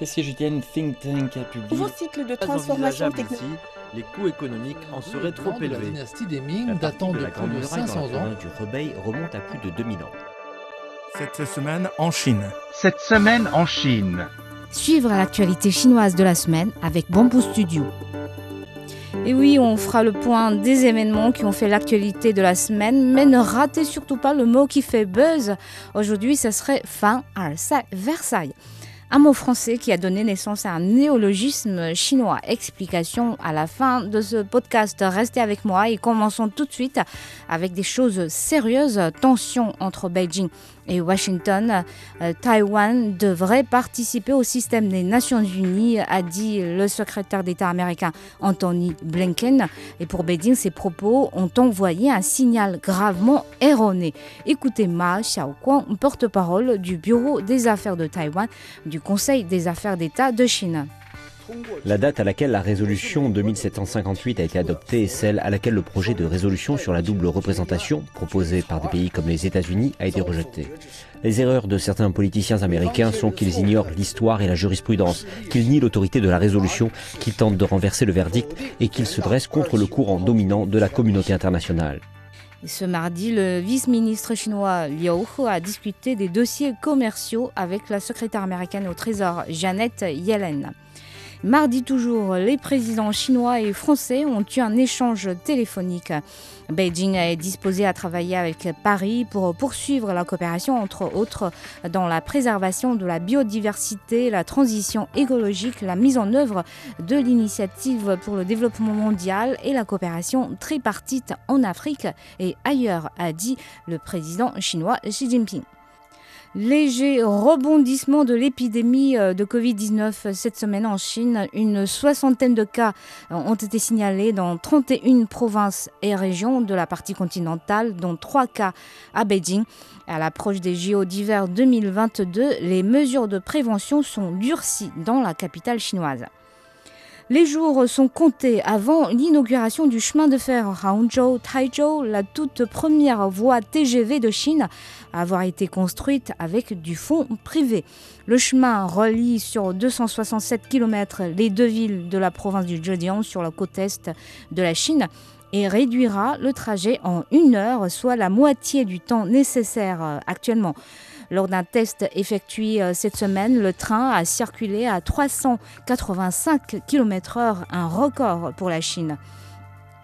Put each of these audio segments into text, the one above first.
Et si Julienne Think Tank a publié Nouveau cycle de transformation technologique. les coûts économiques en seraient trop La élevés. dynastie des Ming datant de plus de 500 ans. du Rebei remonte à plus de 2000 ans. Cette semaine en Chine. Cette semaine en Chine. Suivre l'actualité chinoise de la semaine avec Bamboo Studio. Et oui, on fera le point des événements qui ont fait l'actualité de la semaine, mais ne ratez surtout pas le mot qui fait buzz. Aujourd'hui, ce serait fin Versailles. Un mot français qui a donné naissance à un néologisme chinois. Explication à la fin de ce podcast. Restez avec moi et commençons tout de suite avec des choses sérieuses. Tension entre Beijing et Washington. Euh, Taïwan devrait participer au système des Nations Unies, a dit le secrétaire d'État américain Anthony Blinken. Et pour Beijing, ces propos ont envoyé un signal gravement erroné. Écoutez Ma Xiaoquan, porte-parole du Bureau des affaires de Taïwan du Conseil des affaires d'État de Chine. La date à laquelle la résolution 2758 a été adoptée est celle à laquelle le projet de résolution sur la double représentation, proposé par des pays comme les États-Unis, a été rejeté. Les erreurs de certains politiciens américains sont qu'ils ignorent l'histoire et la jurisprudence, qu'ils nient l'autorité de la résolution, qu'ils tentent de renverser le verdict et qu'ils se dressent contre le courant dominant de la communauté internationale. Ce mardi, le vice-ministre chinois Liu He a discuté des dossiers commerciaux avec la secrétaire américaine au Trésor Janet Yellen. Mardi toujours, les présidents chinois et français ont eu un échange téléphonique. Beijing est disposé à travailler avec Paris pour poursuivre la coopération, entre autres, dans la préservation de la biodiversité, la transition écologique, la mise en œuvre de l'initiative pour le développement mondial et la coopération tripartite en Afrique et ailleurs, a dit le président chinois Xi Jinping. Léger rebondissement de l'épidémie euh, de Covid-19 cette semaine en Chine. Une soixantaine de cas euh, ont été signalés dans 31 provinces et régions de la partie continentale, dont 3 cas à Beijing. À l'approche des JO d'hiver 2022, les mesures de prévention sont durcies dans la capitale chinoise. Les jours sont comptés avant l'inauguration du chemin de fer Hangzhou-Taizhou, la toute première voie TGV de Chine à avoir été construite avec du fonds privé. Le chemin relie sur 267 km les deux villes de la province du Zhejiang sur la côte est de la Chine et réduira le trajet en une heure, soit la moitié du temps nécessaire euh, actuellement. Lors d'un test effectué euh, cette semaine, le train a circulé à 385 km/h, un record pour la Chine.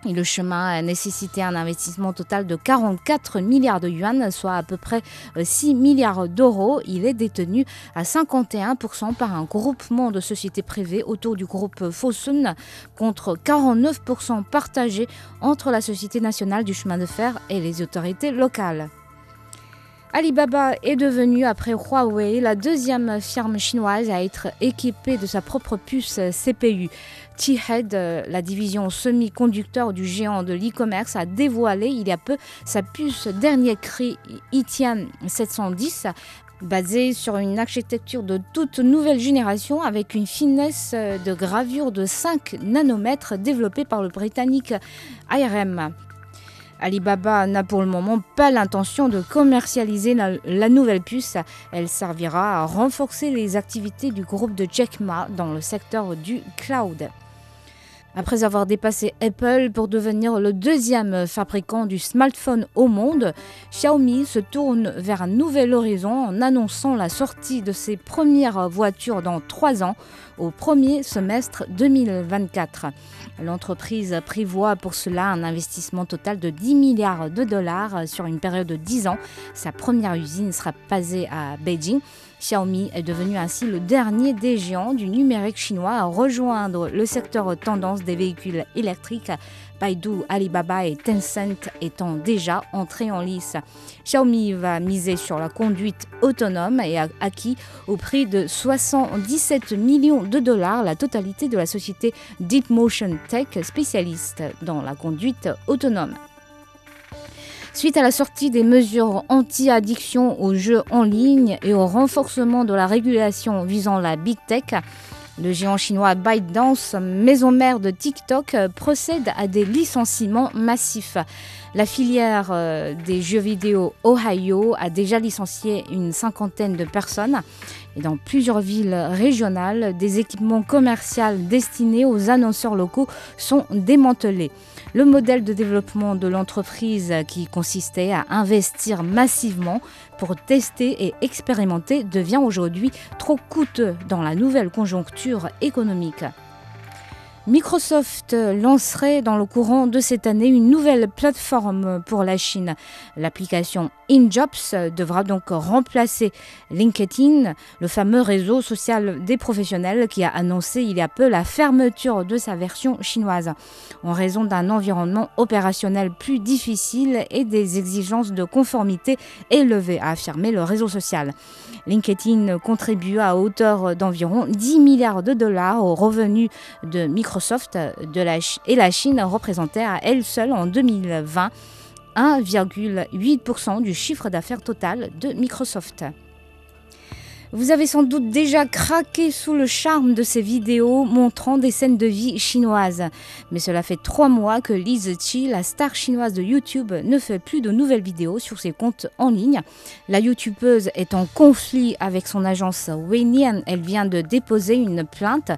Et le chemin a nécessité un investissement total de 44 milliards de yuan, soit à peu près 6 euh, milliards d'euros. Il est détenu à 51% par un groupement de sociétés privées autour du groupe Fosun, contre 49% partagés entre la Société nationale du chemin de fer et les autorités locales. Alibaba est devenue, après Huawei, la deuxième firme chinoise à être équipée de sa propre puce CPU. T-Head, la division semi-conducteur du géant de l'e-commerce, a dévoilé il y a peu sa puce dernier cri Itian 710 basée sur une architecture de toute nouvelle génération avec une finesse de gravure de 5 nanomètres développée par le britannique ARM. Alibaba n'a pour le moment pas l'intention de commercialiser la, nouvelle puce. Elle servira à renforcer les activités du groupe de Jack Ma dans le secteur du cloud. Après avoir dépassé Apple pour devenir le deuxième fabricant du smartphone au monde, Xiaomi se tourne vers un nouvel horizon en annonçant la sortie de ses premières voitures dans trois ans, au premier semestre 2024. L'entreprise prévoit pour cela un investissement total de 10 milliards de dollars sur une période de 10 ans. Sa première usine sera basée à Beijing. Xiaomi est devenu ainsi le dernier des géants du numérique chinois à rejoindre le secteur tendance des véhicules électriques. Baidu, Alibaba et Tencent étant déjà entrés en lice. Xiaomi va miser sur la conduite autonome et a acquis au prix de 77 millions de dollars la totalité de la société Deep Motion Tech, spécialiste dans la conduite autonome. Suite à la sortie des mesures anti-addiction aux jeux en ligne et au renforcement de la régulation visant la big tech, le géant chinois ByteDance, maison mère de TikTok, procède à des licenciements massifs. La filière euh, des jeux vidéo Ohio a déjà licencié une cinquantaine de personnes. Et dans plusieurs villes régionales, des équipements commerciaux destinés aux annonceurs locaux sont démantelés. Le modèle de développement de l'entreprise qui consistait à investir massivement pour tester et expérimenter devient aujourd'hui trop coûteux dans la nouvelle conjoncture économique. Microsoft lancerait dans le courant de cette année une nouvelle plateforme pour la Chine. L'application InJobs devra donc remplacer LinkedIn, le fameux réseau social des professionnels qui a annoncé il y a peu la fermeture de sa version chinoise en raison d'un environnement opérationnel plus difficile et des exigences de conformité élevées, a affirmé le réseau social. LinkedIn contribue à hauteur d'environ 10 milliards de dollars aux revenus de Microsoft de la et la Chine représentait à elle seule en 2020 1,8% du chiffre d'affaires total de Microsoft. Vous avez sans doute déjà craqué sous le charme de ces vidéos montrant des scènes de vie chinoises. Mais cela fait trois mois que Liz Chi, la star chinoise de YouTube, ne fait plus de nouvelles vidéos sur ses comptes en ligne. La youtubeuse est en conflit avec son agence Weinian. Elle vient de déposer une plainte.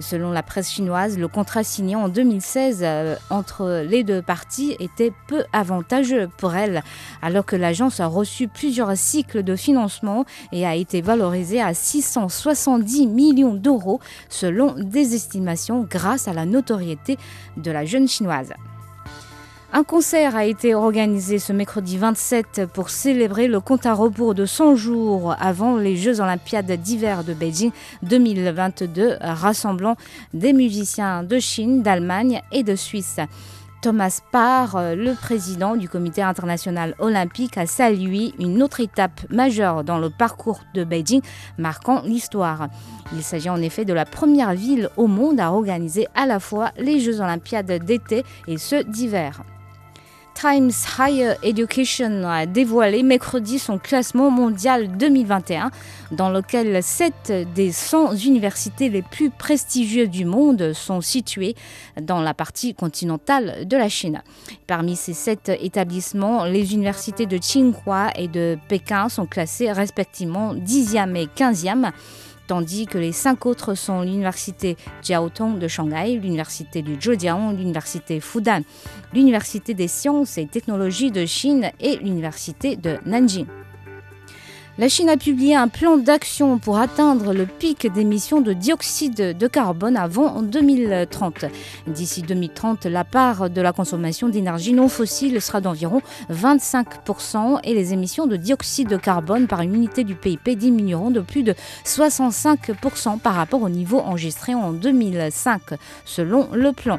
Selon la presse chinoise, le contrat signé en 2016 euh, entre les deux parties était peu avantageux pour elle, alors que l'agence a reçu plusieurs cycles de financement et a été valorisée à 670 millions d'euros selon des estimations grâce à la notoriété de la jeune chinoise. Un concert a été organisé ce mercredi 27 pour célébrer le compte à rebours de 100 jours avant les Jeux olympiades d'hiver de Beijing 2022, rassemblant des musiciens de Chine, d'Allemagne et de Suisse. Thomas Parr, euh, le président du Comité international olympique, a salué une autre étape majeure dans le parcours de Beijing, marquant l'histoire. Il s'agit en effet de la première ville au monde à organiser à la fois les Jeux olympiades d'été et ceux d'hiver. Times Higher Education a dévoilé mercredi son classement mondial 2021, dans lequel 7 des 100 universités les plus prestigieuses du monde sont situées dans la partie continentale de la Chine. Parmi ces 7 établissements, les universités de Tsinghua et de Pékin sont classées respectivement 10e et 15e tandis que les cinq autres sont l'université Jiaotong de Shanghai, l'université du Zhejiang, l'université Fudan, l'université des sciences et technologies de Chine et l'université de Nanjing. La Chine a publié un plan d'action pour atteindre le pic d'émissions de dioxyde de carbone avant 2030. D'ici 2030, la part de la consommation d'énergie non fossile sera d'environ 25% et les émissions de dioxyde de carbone par unité du PIB diminueront de plus de 65% par rapport au niveau enregistré en 2005, selon le plan.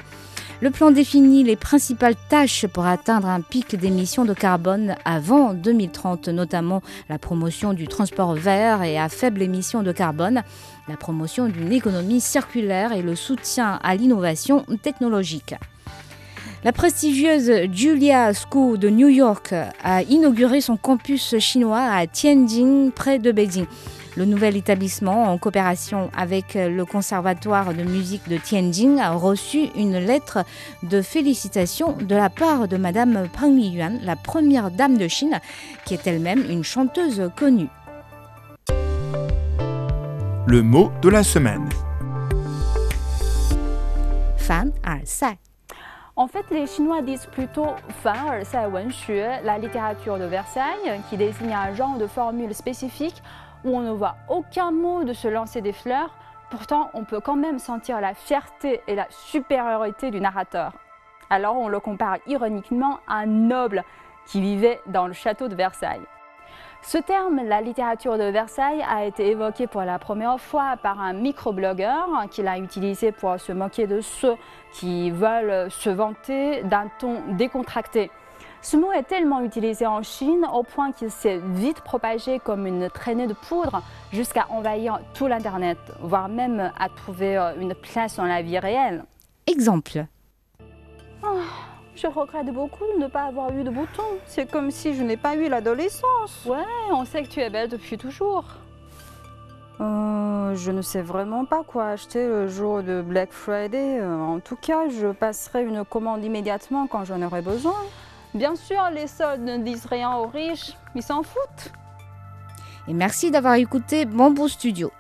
Le plan définit les principales tâches pour atteindre un pic d'émissions de carbone avant 2030, notamment la promotion du transport vert et à faible émission de carbone, la promotion d'une économie circulaire et le soutien à l'innovation technologique. La prestigieuse Julia School de New York a inauguré son campus chinois à Tianjin, près de Beijing. Le nouvel établissement, en coopération avec le Conservatoire de musique de Tianjin, a reçu une lettre de félicitations de la part de Madame Pang Liyuan, la première dame de Chine, qui est elle-même une chanteuse connue. Le mot de la semaine. Fan En fait, les Chinois disent plutôt Fan la littérature de Versailles, qui désigne un genre de formule spécifique où on ne voit aucun mot de se lancer des fleurs, pourtant on peut quand même sentir la fierté et la supériorité du narrateur. Alors on le compare ironiquement à un noble qui vivait dans le château de Versailles. Ce terme, la littérature de Versailles, a été évoqué pour la première fois par un microblogueur qui l'a utilisé pour se moquer de ceux qui veulent se vanter d'un ton décontracté. Ce mot est tellement utilisé en Chine au point qu'il s'est vite propagé comme une traînée de poudre jusqu'à envahir tout l'Internet, voire même à trouver euh, une place dans la vie réelle. Exemple. Oh, je regrette beaucoup de ne pas avoir eu de boutons. C'est comme si je n'ai pas eu l'adolescence. Ouais, on sait que tu es belle depuis toujours. Euh, je ne sais vraiment pas quoi acheter le jour de Black Friday. Euh, en tout cas, je passerai une commande immédiatement quand j'en aurai besoin. Bien sûr, les soldes ne disent rien aux riches, ils s'en foutent. Et merci d'avoir écouté Bamboo Studio.